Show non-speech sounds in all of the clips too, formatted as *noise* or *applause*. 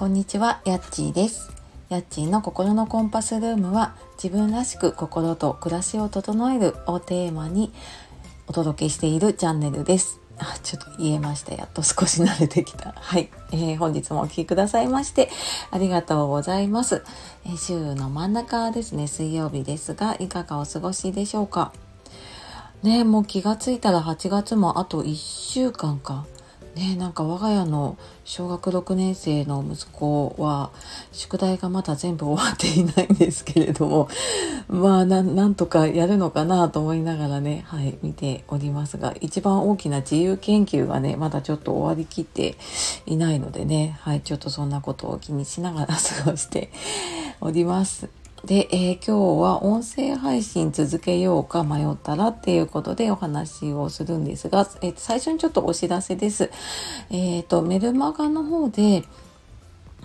こんにちは、やっちーです。やっちーの心のコンパスルームは自分らしく心と暮らしを整えるをテーマにお届けしているチャンネルです。あ、ちょっと言えました。やっと少し慣れてきた。*laughs* はい。えー、本日もお聴きくださいましてありがとうございます、えー、週の真ん中ですね、水曜日ですが、いかがお過ごしでしょうか？ねもう気がついたら8月もあと1週間か。ねなんか我が家の小学6年生の息子は宿題がまだ全部終わっていないんですけれども *laughs* まあなんとかやるのかなと思いながらねはい見ておりますが一番大きな自由研究がねまだちょっと終わりきっていないのでねはいちょっとそんなことを気にしながら過ごしております。で、えー、今日は音声配信続けようか迷ったらっていうことでお話をするんですが、えー、最初にちょっとお知らせです。えっ、ー、と、メルマガの方で、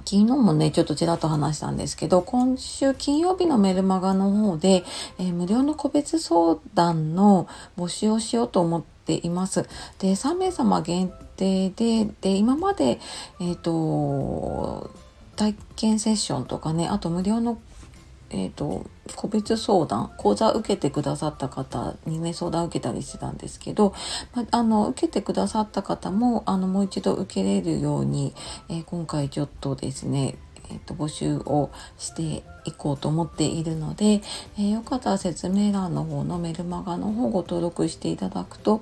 昨日もね、ちょっとちらっと話したんですけど、今週金曜日のメルマガの方で、えー、無料の個別相談の募集をしようと思っています。で、3名様限定で、で、今まで、えっ、ー、と、体験セッションとかね、あと無料のえーと、個別相談講座受けてくださった方にね相談受けたりしてたんですけど、まあの受けてくださった方もあのもう一度受けれるように、えー、今回ちょっとですね、えーと募集をしていこうと思っているので、えー、よかったら説明欄の方のメルマガの方ご登録していただくと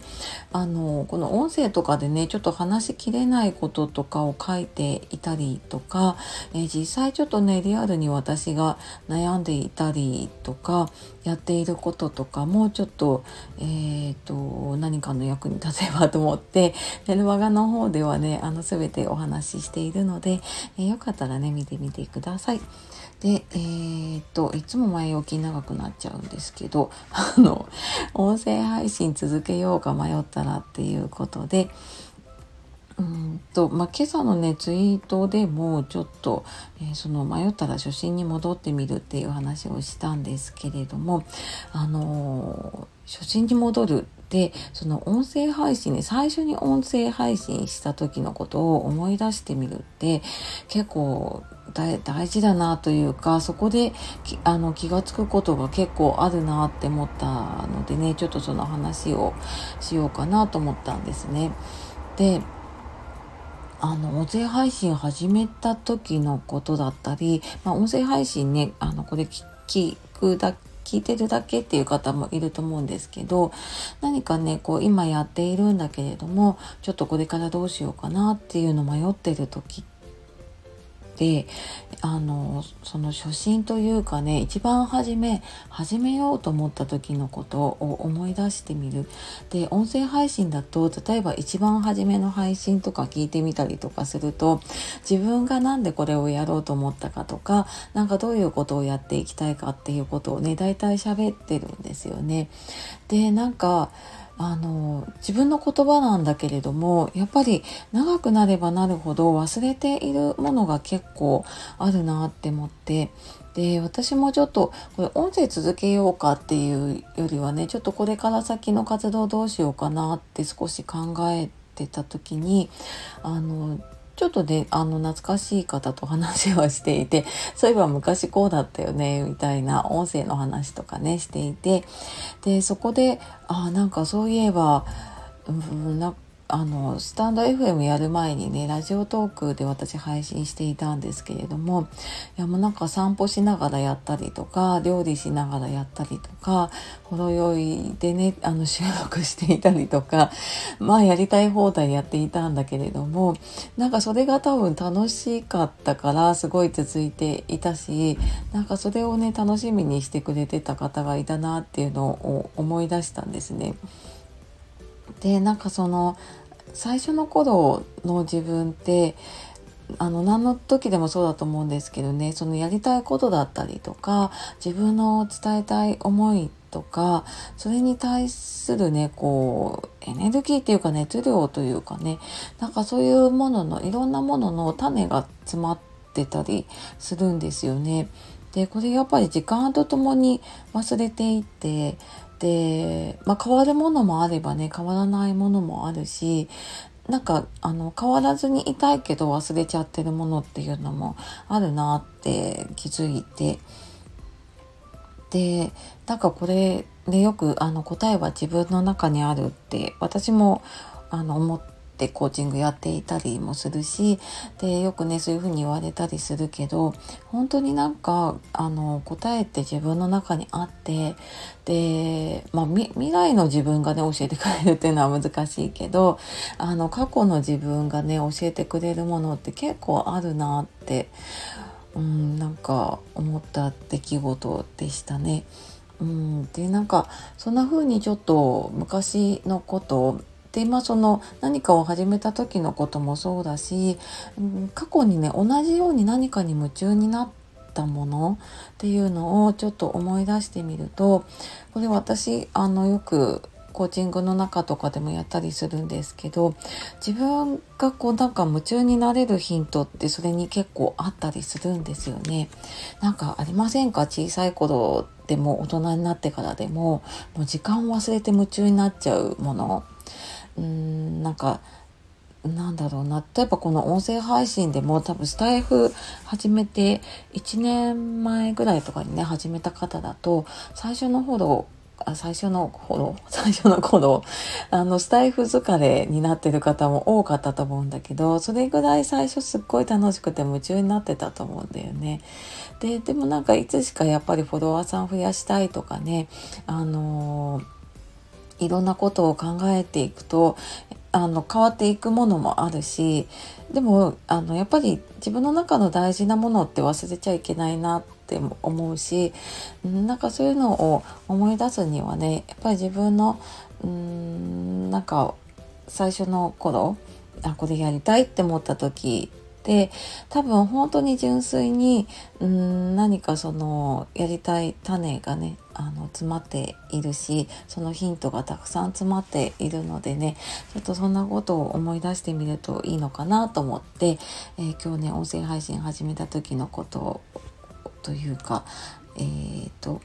あのこの音声とかでねちょっと話しきれないこととかを書いていたりとか、えー、実際ちょっとねリアルに私が悩んでいたりとかやっていることとかもちょっと,、えーと、何かの役に立てばと思ってメルマガの方ではねあの全てお話ししているので、えよかったらね見てみてください。で、えー、っと、いつも前置き長くなっちゃうんですけど、*laughs* あの、音声配信続けようか迷ったらっていうことで、うんとまあ、今朝のねツイートでもちょっと、えー、その迷ったら初心に戻ってみるっていう話をしたんですけれどもあのー、初心に戻るでその音声配信ね最初に音声配信した時のことを思い出してみるって結構大事だなというかそこであの気が付くことが結構あるなって思ったのでねちょっとその話をしようかなと思ったんですね。であの音声配信始めた時のことだったり、まあ、音声配信ねあのこれ聞くだ聞いてるだけっていう方もいると思うんですけど何かねこう今やっているんだけれどもちょっとこれからどうしようかなっていうの迷ってる時っであのその初心というかね一番初め始めようと思った時のことを思い出してみるで音声配信だと例えば一番初めの配信とか聞いてみたりとかすると自分が何でこれをやろうと思ったかとか何かどういうことをやっていきたいかっていうことをね大体喋ってるんですよね。でなんかあの自分の言葉なんだけれどもやっぱり長くなればなるほど忘れているものが結構あるなって思ってで私もちょっとこれ音声続けようかっていうよりはねちょっとこれから先の活動どうしようかなって少し考えてた時にあのちょっとね、あの、懐かしい方と話はしていて、*laughs* そういえば昔こうだったよね、みたいな音声の話とかね、していて、で、そこで、ああ、なんかそういえば、うん、なあのスタンド FM やる前にねラジオトークで私配信していたんですけれどもいやもうなんか散歩しながらやったりとか料理しながらやったりとかほろ酔いでねあの収録していたりとか *laughs* まあやりたい放題やっていたんだけれどもなんかそれが多分楽しかったからすごい続いていたしなんかそれをね楽しみにしてくれてた方がいたなっていうのを思い出したんですね。でなんかその最初の頃の自分ってあの何の時でもそうだと思うんですけどねそのやりたいことだったりとか自分の伝えたい思いとかそれに対するねこうエネルギーっていうか熱量というかねなんかそういうもののいろんなものの種が詰まってたりするんですよね。でこれやっぱり時間とともに忘れていってで、まあ、変わるものもあればね変わらないものもあるしなんかあの変わらずにいたいけど忘れちゃってるものっていうのもあるなって気づいて。でなんかこれでよくあの答えは自分の中にあるって私もあの思ってコーチングやっていたりもするしでよくねそういうふうに言われたりするけど本当になんかあの答えって自分の中にあってで、まあ、未来の自分がね教えてくれるっていうのは難しいけどあの過去の自分がね教えてくれるものって結構あるなってうんなんか思った出来事でしたね。うん、でなんかそんな風にちょっと昔のことでまあその何かを始めた時のこともそうだし、うん、過去にね同じように何かに夢中になったものっていうのをちょっと思い出してみるとこれ私あのよくコーチングの中とかでもやったりするんですけど自分がこうなんか夢中になれるヒントってそれに結構あったりするんですよね。なんかありませんか？小さい頃でも大人になってからでももう時間を忘れて夢中になっちゃうもの。うんなんかなんだろうな例えばこの音声配信でも多分スタイフ始めて1年前ぐらいとかにね始めた方だと最初の頃あ *laughs* 最初の頃最初の頃あのスタイフ疲れになってる方も多かったと思うんだけどそれぐらい最初すっごい楽しくて夢中になってたと思うんだよね。ででもなんかいつしかやっぱりフォロワーさん増やしたいとかねあのーいろんなことを考えていくとあの変わっていくものもあるしでもあのやっぱり自分の中の大事なものって忘れちゃいけないなって思うしなんかそういうのを思い出すにはねやっぱり自分のうんなんか最初の頃あこれやりたいって思った時で多分本当に純粋にん何かそのやりたい種がねあの詰まっているしそのヒントがたくさん詰まっているのでねちょっとそんなことを思い出してみるといいのかなと思って、えー、今日ね音声配信始めた時のことというかえっ、ー、と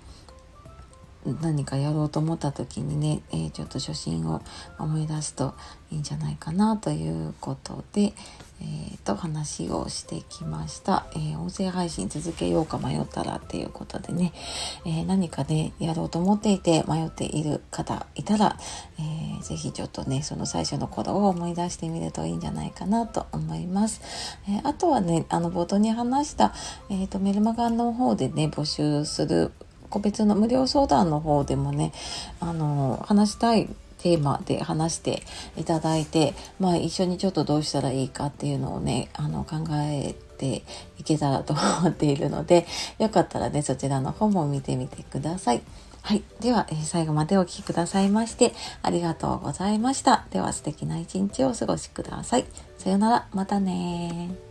何かやろうと思った時にね、えー、ちょっと初心を思い出すといいんじゃないかなということで、えー、と話をしてきました、えー、音声配信続けようか迷ったらっていうことでね、え何かねやろうと思っていて迷っている方いたら、えー、ぜひちょっとねその最初の頃を思い出してみるといいんじゃないかなと思います、えあとはねあの冒頭に話した、えーとメルマガの方でね募集する個別の無料相談の方でもねあの話したいテーマで話していただいて、まあ、一緒にちょっとどうしたらいいかっていうのをねあの考えていけたらと思っているので *laughs* よかったらねそちらの方も見てみてください。はい。では、え、最後までお聴きくださいましてありがとうございました。では素敵な一日をお過ごしください。さようなら。またね